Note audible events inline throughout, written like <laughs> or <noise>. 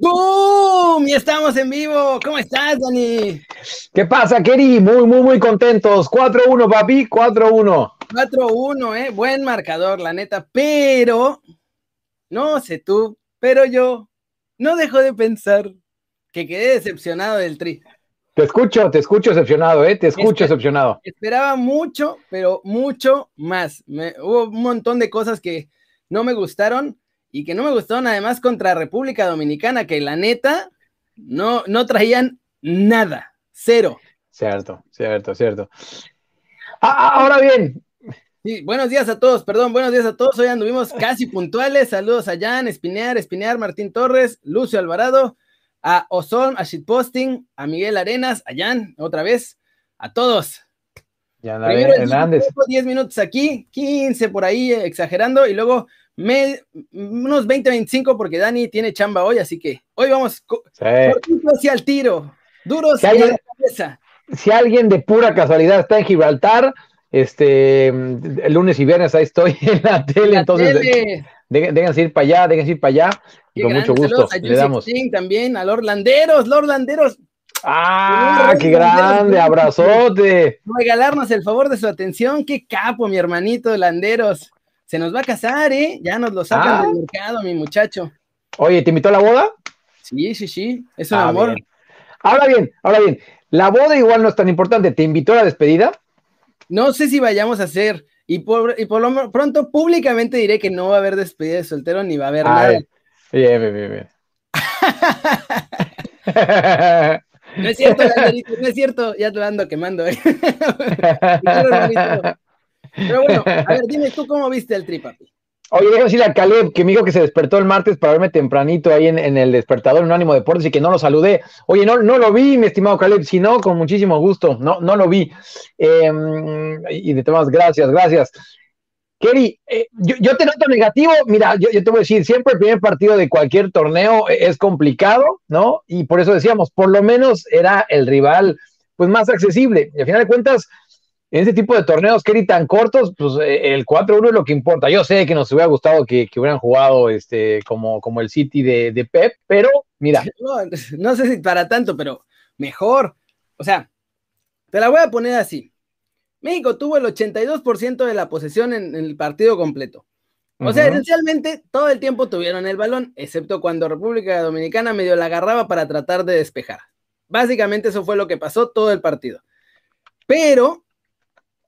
¡Boom! Y estamos en vivo. ¿Cómo estás, Dani? ¿Qué pasa, Keri? Muy, muy, muy contentos. 4-1, papi, 4-1. 4-1, ¿eh? Buen marcador, la neta. Pero, no sé tú, pero yo no dejo de pensar que quedé decepcionado del tri. Te escucho, te escucho decepcionado, ¿eh? Te escucho decepcionado. Esperaba mucho, pero mucho más. hubo un montón de cosas que no me gustaron y que no me gustaron además contra República Dominicana, que la neta no, no traían nada, cero. Cierto, cierto, cierto. Ah, ah, ahora bien. Sí, buenos días a todos, perdón, buenos días a todos. Hoy anduvimos casi puntuales. Saludos a Jan, Espinear, Espinear, Martín Torres, Lucio Alvarado, a Ozon, a Shitposting, a Miguel Arenas, a Jan, otra vez, a todos. Ya Hernández. 10 minutos aquí, 15 por ahí, exagerando, y luego unos 20, 25 porque Dani tiene chamba hoy, así que hoy vamos hacia el tiro, duros si alguien, Si alguien de pura casualidad está en Gibraltar, este, el lunes y viernes ahí estoy <laughs> en la tele, entonces déjense ir para allá, déjense ir para allá, con mucho gusto. le damos. también, a Lord Landeros, Lord Landeros. ¡Ah, qué grande! ¡Abrazote! Regalarnos el favor de su atención. ¡Qué capo, mi hermanito Landeros! Se nos va a casar, ¿eh? Ya nos lo sacan del ah. mercado, mi muchacho. Oye, ¿te invitó a la boda? Sí, sí, sí, es un ah, amor. Ahora bien, ahora bien, la boda igual no es tan importante. ¿Te invitó a la despedida? No sé si vayamos a hacer, y por, y por lo pronto públicamente diré que no va a haber despedida de soltero ni va a haber nada. Bien, bien, bien, bien. <laughs> no es cierto, no es cierto, ya te lo ando quemando. ¿eh? <laughs> Pero bueno, a ver, dime tú cómo viste el tri. Oye, déjame decirle a Caleb que me dijo que se despertó el martes para verme tempranito ahí en, el despertador en Ánimo Deportes y que no lo saludé. Oye, no, no lo vi, mi estimado Caleb, si no, con muchísimo gusto, no, no lo vi. Em, y de temas, gracias, gracias. Kerry, eh, yo, te noto negativo, mira, yo, yo, te voy a decir, siempre el primer partido de cualquier torneo es complicado, ¿no? Y por eso decíamos, por lo menos era el rival pues más accesible. Y al final de cuentas, en ese tipo de torneos, Kerry, tan cortos, pues eh, el 4-1 es lo que importa. Yo sé que nos hubiera gustado que, hubieran jugado este, como, como el City de, Pep, pero mira. <laughs> No, sé si para tanto, pero mejor. O sea, te la voy a poner así. México tuvo el 82% de la posesión en, el partido completo. O sea, esencialmente todo el tiempo tuvieron el balón, excepto cuando República Dominicana medio la agarraba para tratar de despejar. Básicamente eso fue lo que pasó todo el partido. Pero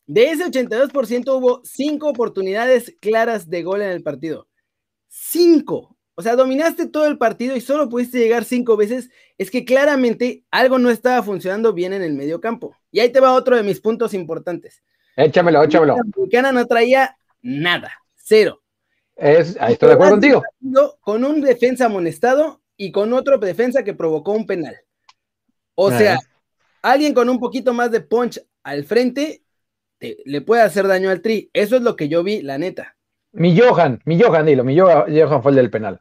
de ese 82% hubo cinco oportunidades claras de gol en el partido. Cinco. O sea, dominaste todo el partido y solo pudiste llegar cinco veces. Es que claramente algo no estaba funcionando bien en el medio campo. Y ahí te va otro de mis puntos importantes. Échamelo, échamelo. La no traía nada. Cero. Es, ahí estoy de acuerdo contigo. Con un defensa amonestado y con otro defensa que provocó un penal. O sea, alguien con un poquito más de punch al frente le puede hacer daño al Tri. Eso es lo que yo vi, la neta. Mi Johan, mi Johan, dilo, mi Johan, fue el del penal.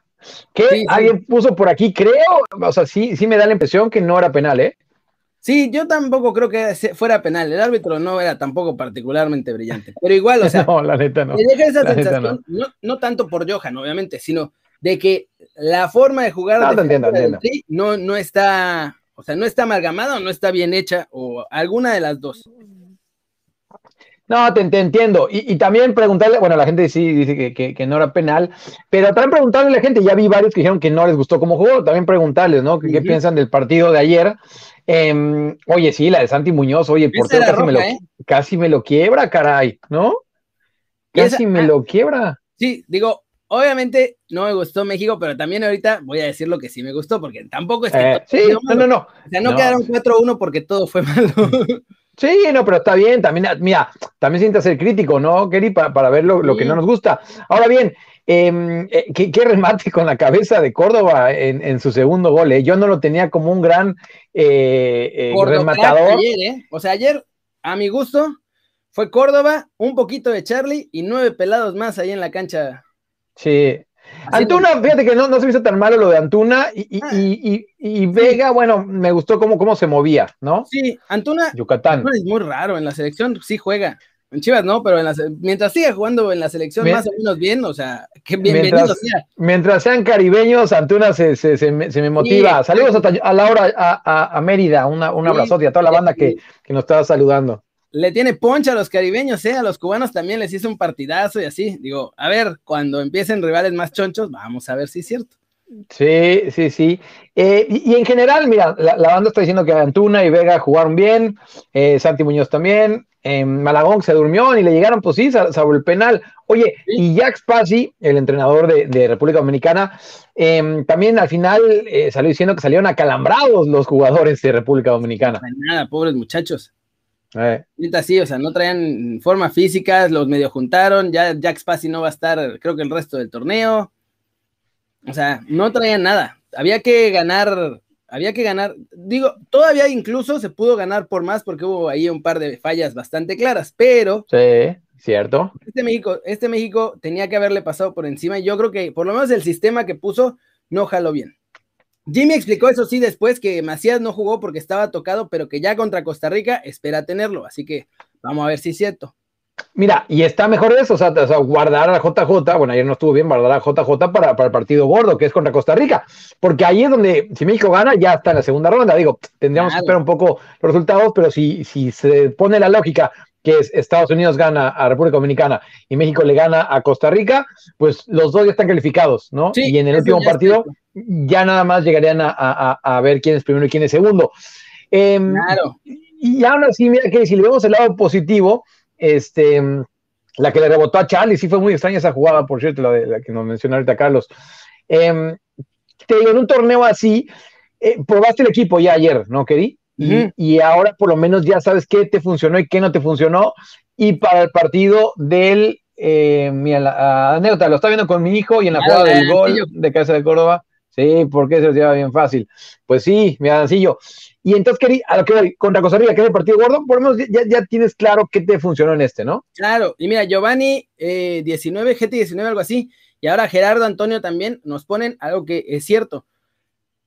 ¿Qué? alguien puso por aquí, creo, o sea, sí, sí me da la impresión que no era penal, ¿eh? Sí, yo tampoco creo que fuera penal. El árbitro no era tampoco particularmente brillante. Pero igual, o sea, <laughs> no, la neta no. esa sensación, no. tanto por Johan, obviamente, sino de que la forma de jugar no, de Tri no, no está, o sea, no está amalgamada o no está bien hecha, o alguna de las dos. No, te, entiendo. Y, también preguntarle, bueno, la gente sí dice que, no era penal, pero también preguntarle a la gente, ya vi varios que dijeron que no les gustó cómo jugó, también preguntarles, ¿no? ¿Qué, piensan del partido de ayer? Em, oye, sí, la de Santi Muñoz, oye, por casi, me lo, ¿eh? casi me lo quiebra, caray, ¿no? Casi me ah, lo quiebra. Sí, digo, obviamente no me gustó México, pero también ahorita voy a decir lo que sí me gustó, porque tampoco es que. Eh, sí, no, no, no. O sea, no, quedaron 4-1 porque todo fue <laughs> malo. Sí, no, pero está bien, también, mira, también siente ser crítico, ¿no, Kerry? Para, ver lo, que no nos gusta. Ahora bien, em, eh, ¿qué, remate con la cabeza de Córdoba en, su segundo gol, ¿eh? Yo no lo tenía como un gran eh, rematador. Ayer, O sea, ayer, a mi gusto, fue Córdoba, un poquito de Charlie y nueve pelados más ahí en la cancha. Sí, Antuna, fíjate que no, no se me hizo tan malo lo de Antuna y, ah. Vega, bueno, me gustó cómo, cómo se movía, ¿no? Sí, Antuna, Yucatán. es muy raro en la selección, sí juega. En Chivas no, pero mientras siga jugando en la selección más o menos bien, o sea, que bienvenido mientras, sea. Mientras sean caribeños, Antuna se, se, se, me, motiva. Saludos a, Laura, a, a, Mérida, una, un abrazote a toda la banda que, que, nos está saludando. Le tiene poncha a los caribeños, ¿eh? A los cubanos también les hizo un partidazo y así. Digo, a ver, cuando empiecen rivales más chonchos, vamos a ver si es cierto. Sí, sí, sí. Eh, y, en general, mira, la, banda está diciendo que Antuna y Vega jugaron bien, eh, Santi Muñoz también, eh, Malagón se durmió y le llegaron, pues sí, salvo el penal. Oye, y Jack Spassi, el entrenador de, República Dominicana, em, también al final salió diciendo que salieron acalambrados los jugadores de República Dominicana. nada, pobres muchachos. Eh. Sí, o sea, no traían forma física, los medio juntaron, ya Jack Spassi no va a estar, creo que el resto del torneo. O sea, no traían nada. Había que ganar, había que ganar. Digo, todavía incluso se pudo ganar por más porque hubo ahí un par de fallas bastante claras, pero. Sí, cierto. Este México, este México tenía que haberle pasado por encima y yo creo que por lo menos el sistema que puso no jaló bien. Jimmy explicó eso sí después que Macías no jugó porque estaba tocado, pero que ya contra Costa Rica espera tenerlo. Así que vamos a ver si es cierto. Mira, y está mejor eso, o sea, guardar a JJ, bueno, ayer no estuvo bien, guardar a JJ para, para, el partido gordo, que es contra Costa Rica, porque ahí es donde, si México gana, ya está en la segunda ronda, digo, tendríamos que esperar un poco los resultados, pero si, si se pone la lógica que es Estados Unidos gana a República Dominicana y México le gana a Costa Rica, pues los dos ya están calificados, ¿no? y en el último partido ya nada más llegarían a, a, ver quién es primero y quién es segundo. Em, claro. Y aún así, mira que si le vemos el lado positivo, este, la que le rebotó a Charlie, sí fue muy extraña esa jugada, por cierto, la, de, la que nos mencionó ahorita Carlos. Eh, te digo, en un torneo así, eh, probaste el equipo ya ayer, ¿no, Keri? Y, ahora por lo menos ya sabes qué te funcionó y qué no te funcionó. Y para el partido del, eh, mira, la anécdota, lo está viendo con mi hijo y en la jugada del gol de Casa de Córdoba, sí, porque se los lleva bien fácil. Pues sí, mi Adancillo. Y entonces, Keri, a lo que contra Costa Rica, que es el partido gordo, por lo menos ya, tienes claro qué te funcionó en este, ¿no? Claro, y mira, Giovanni 19, GT 19, algo así, y ahora Gerardo Antonio también nos ponen algo que es cierto.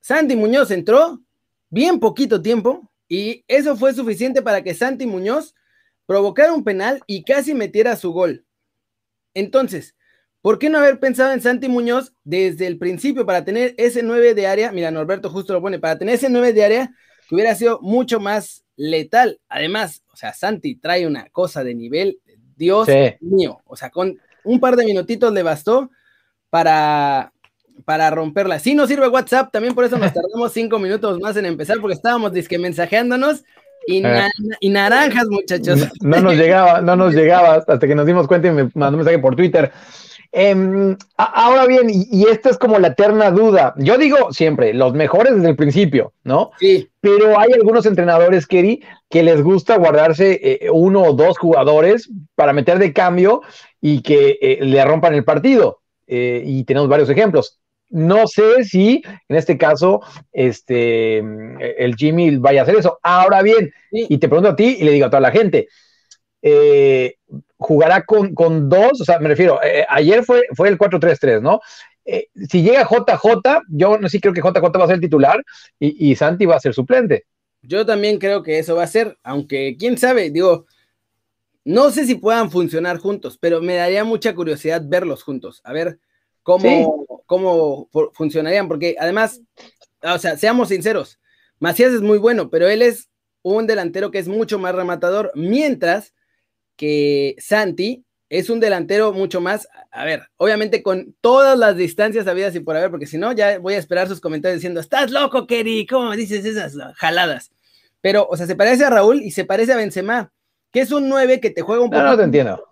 Santi Muñoz entró bien poquito tiempo y eso fue suficiente para que Santi Muñoz provocara un penal y casi metiera su gol. Entonces, ¿por qué no haber pensado en Santi Muñoz desde el principio para tener ese 9 de área? Mira, Norberto justo lo pone, para tener ese 9 de área que hubiera sido mucho más letal. Además, o sea, Santi trae una cosa de nivel, Dios mío, o sea, con un par de minutitos le bastó para, para romperla. Si no sirve WhatsApp, también por eso nos <laughs> tardamos cinco minutos más en empezar, porque estábamos disque mensajeándonos y, eh. y, naranjas, muchachos. No, nos llegaba, no nos llegaba hasta que nos dimos cuenta y me mandó un mensaje por Twitter. Em, ahora bien, y, esta es como la eterna duda. Yo digo siempre, los mejores desde el principio, ¿no? Sí. Pero hay algunos entrenadores, Kerry, que les gusta guardarse eh, uno o dos jugadores para meter de cambio y que eh, le rompan el partido. Eh, y tenemos varios ejemplos. No sé si en este caso este, el Jimmy vaya a hacer eso. Ahora bien, y te pregunto a ti y le digo a toda la gente, eh, jugará con, con, dos, o sea, me refiero, eh, ayer fue, fue el 4-3-3, ¿no? Eh, si llega JJ, yo no sí creo que JJ va a ser titular y, y, Santi va a ser suplente. Yo también creo que eso va a ser, aunque quién sabe, digo, no sé si puedan funcionar juntos, pero me daría mucha curiosidad verlos juntos, a ver cómo, cómo funcionarían, porque además, o sea, seamos sinceros, Macías es muy bueno, pero él es un delantero que es mucho más rematador, mientras que Santi es un delantero mucho más, a ver, obviamente con todas las distancias habidas y por haber, porque si no, ya voy a esperar sus comentarios diciendo, estás loco, Kerry, ¿cómo me dices esas jaladas? Pero, o sea, se parece a Raúl y se parece a Benzema, que es un 9 que te juega un poco. No, no te entiendo.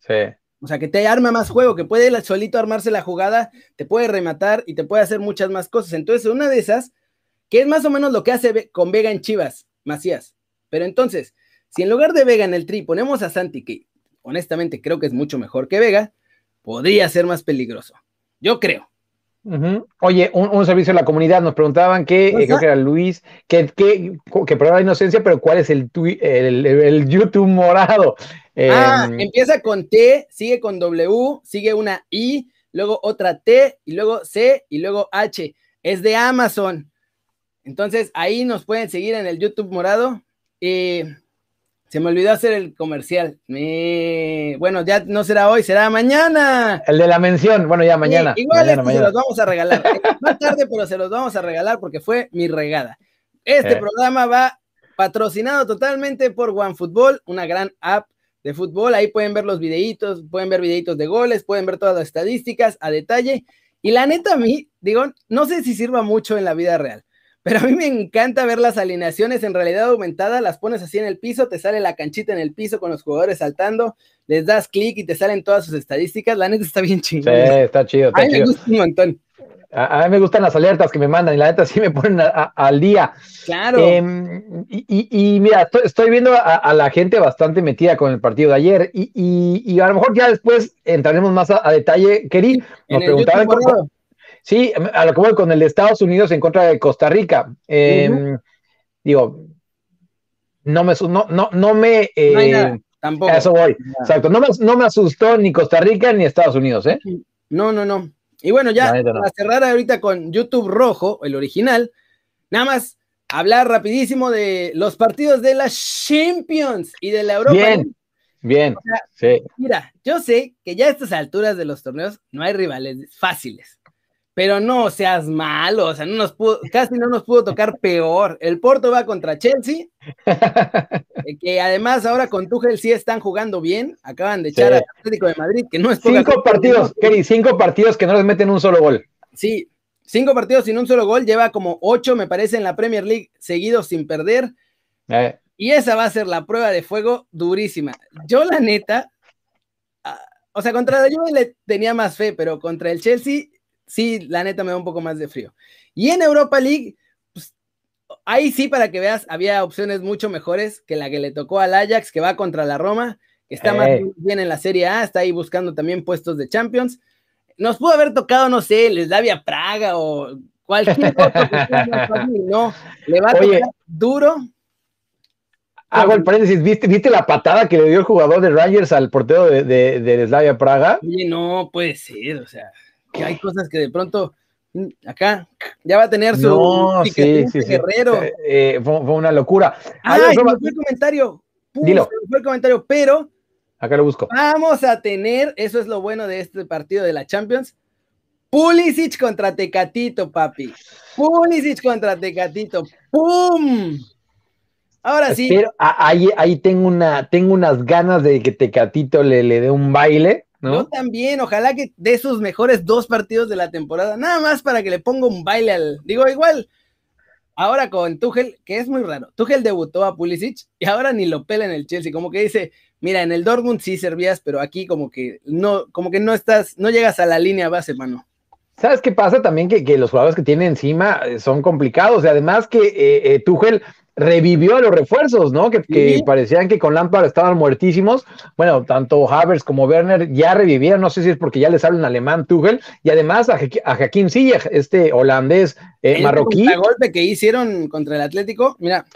Sí. O sea, que te arma más juego, que puede solito armarse la jugada, te puede rematar y te puede hacer muchas más cosas. Entonces, una de esas, que es más o menos lo que hace con Vega en Chivas, Macías. Pero entonces, si en lugar de Vega en el tri ponemos a Santi, que honestamente creo que es mucho mejor que Vega, podría ser más peligroso. Yo creo. Oye, un, servicio a la comunidad, nos preguntaban que, eh, creo que era Luis, que, que, que la inocencia, pero ¿cuál es el, el, YouTube morado? ah, em, empieza con T, sigue con W, sigue una I, luego otra T, y luego C, y luego H. Es de Amazon. Entonces ahí nos pueden seguir en el YouTube morado. Eh, se me olvidó hacer el comercial. Me... Bueno, ya no será hoy, será mañana. El de la mención, bueno, ya mañana. igual mañana, se los vamos a regalar. Más tarde, pero se los vamos a regalar porque fue mi regada. Este eh. programa va patrocinado totalmente por OneFootball, una gran app de fútbol. Ahí pueden ver los videitos, pueden ver videitos de goles, pueden ver todas las estadísticas a detalle. Y la neta, a mí, digo, no sé si sirva mucho en la vida real, pero a mí me encanta ver las alineaciones en realidad aumentada, las pones así en el piso, te sale la canchita en el piso con los jugadores saltando, les das clic y te salen todas sus estadísticas. La neta está bien chingón. Sí, está chido. a mí me gusta un montón. A, mí me gustan las alertas que me mandan y la neta sí me ponen al día. Claro. Em, y, mira, estoy, viendo a, la gente bastante metida con el partido de ayer y, a lo mejor ya después entraremos más a, detalle. Keri, nos preguntaban. Sí, a lo que voy con el de Estados Unidos en contra de Costa Rica. Em, digo, no me. No, no, no me eh, tampoco. A eso voy. Exacto. No me, no me asustó ni Costa Rica ni Estados Unidos, ¿eh? No, no, no. Y bueno, ya para cerrar ahorita con YouTube Rojo, el original, nada más hablar rapidísimo de los partidos de las Champions y de la Europa. Bien, bien. sí. Mira, yo sé que ya a estas alturas de los torneos no hay rivales fáciles pero no seas malo, o sea, no nos pudo, casi no nos pudo tocar peor. El Porto va contra Chelsea, <laughs> eh, que además ahora con Tuchel sí están jugando bien, acaban de echar al Atlético de Madrid, que no es Cinco partidos, Kelly, cinco partidos que no les meten un solo gol. Sí, cinco partidos sin un solo gol, lleva como ocho, me parece, en la Premier League seguidos sin perder. Eh. Y esa va a ser la prueba de fuego durísima. Yo, la neta, ah, o sea, contra la Juve le tenía más fe, pero contra el Chelsea sí, la neta me da un poco más de frío. Y en Europa League, pues, ahí sí, para que veas, había opciones mucho mejores que la que le tocó al Ajax, que va contra la Roma, que está más eh. bien en la Serie A, está ahí buscando también puestos de Champions. Nos pudo haber tocado, no sé, el Slavia Praga o cualquier otro. <laughs> no, le va a tocar duro. Hago el paréntesis, ¿viste, ¿viste la patada que le dio el jugador de Rangers al portero de, de, Slavia Praga? Oye, no puede ser, o sea que hay cosas que de pronto mm, acá ya va a tener su no, sí, sí, guerrero. Eh, eh, fue, una locura. Ah, fue el comentario. Dilo. fue el comentario, pero acá lo busco. Vamos a tener, eso es lo bueno de este partido de la Champions. Pulisic contra Tecatito, papi. Pulisic contra Tecatito. ¡Pum! Ahora sí. Pero ahí, ahí tengo, una, tengo unas ganas de que Tecatito le, le dé un baile. Yo también, ojalá que de sus mejores dos partidos de la temporada, nada más para que le ponga un baile al. Digo, igual, ahora con Tuchel, que es muy raro. Tuchel debutó a Pulisic y ahora ni lo pela en el Chelsea, como que dice, mira, en el Dortmund sí servías, pero aquí como que no, como que no estás, no llegas a la línea base, mano. ¿Sabes qué pasa también? Que, que los jugadores que tiene encima eh, son complicados. Y además que eh, eh, Tuchel revivió a los refuerzos, ¿no? Que, parecían que con Lampard estaban muertísimos. Bueno, tanto Havers como Werner ya revivieron, no sé si es porque ya les hablan alemán Tuchel, y además a, a Hakim Ziyech, este holandés eh, marroquí. El golpe que hicieron contra el Atlético, mira.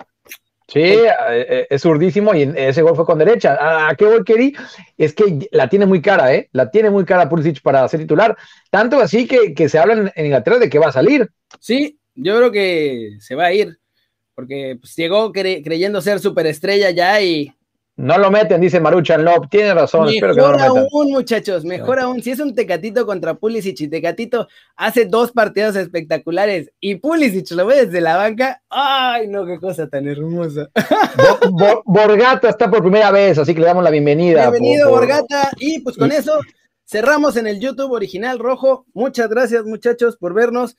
Sí, eh, eh, es urdísimo y ese gol fue con derecha. ¿A, qué gol querí? Es que la tiene muy cara, ¿eh? La tiene muy cara Pulisic para ser titular. Tanto así que, que se habla en Inglaterra de que va a salir. Sí, yo creo que se va a ir porque pues, llegó creyendo ser superestrella ya y... No lo meten, dice Maruchan Lop, tiene razón, mejor espero que no lo metan. aún, muchachos, mejor aún, si es un Tecatito contra Pulisic y Tecatito hace dos partidos espectaculares y Pulisic lo ve desde la banca, ay no, qué cosa tan hermosa. <laughs> Borgata está por primera vez, así que le damos la bienvenida. Bienvenido Borgata, y pues con eso cerramos en el YouTube original rojo, muchas gracias muchachos por vernos.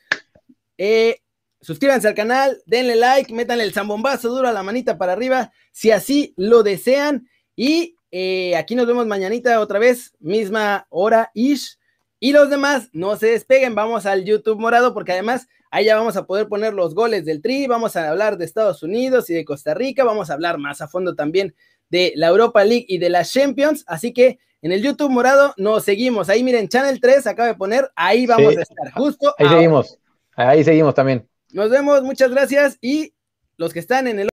Eh, Suscríbanse al canal, denle like, métanle el zambombazo duro a la manita para arriba, si así lo desean. Y eh, aquí nos vemos mañanita otra vez, misma hora ish. Y los demás, no se despeguen, vamos al YouTube morado, porque además ahí ya vamos a poder poner los goles del Tri, vamos a hablar de Estados Unidos y de Costa Rica, vamos a hablar más a fondo también de la Europa League y de las Champions. Así que en el YouTube morado nos seguimos. Ahí miren, Channel 3 acaba de poner, ahí vamos a estar. Justo. Ahí seguimos, ahí seguimos también. Nos vemos, muchas gracias y los que están en el